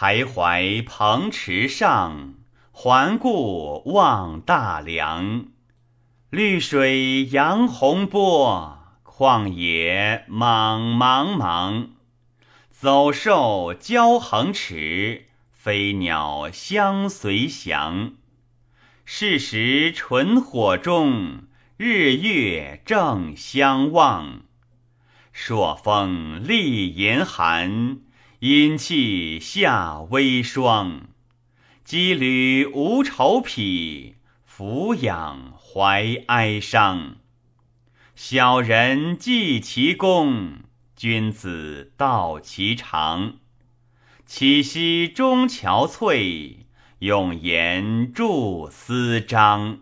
徘徊蓬池上，环顾望大梁。绿水扬洪波，旷野莽茫茫。走兽交横驰，飞鸟相随翔。是时纯火中，日月正相望。朔风厉严寒，阴气下微霜。羁旅无愁匹，俯仰怀哀伤。小人济其功，君子道其长。岂惜中憔悴，永言著思章。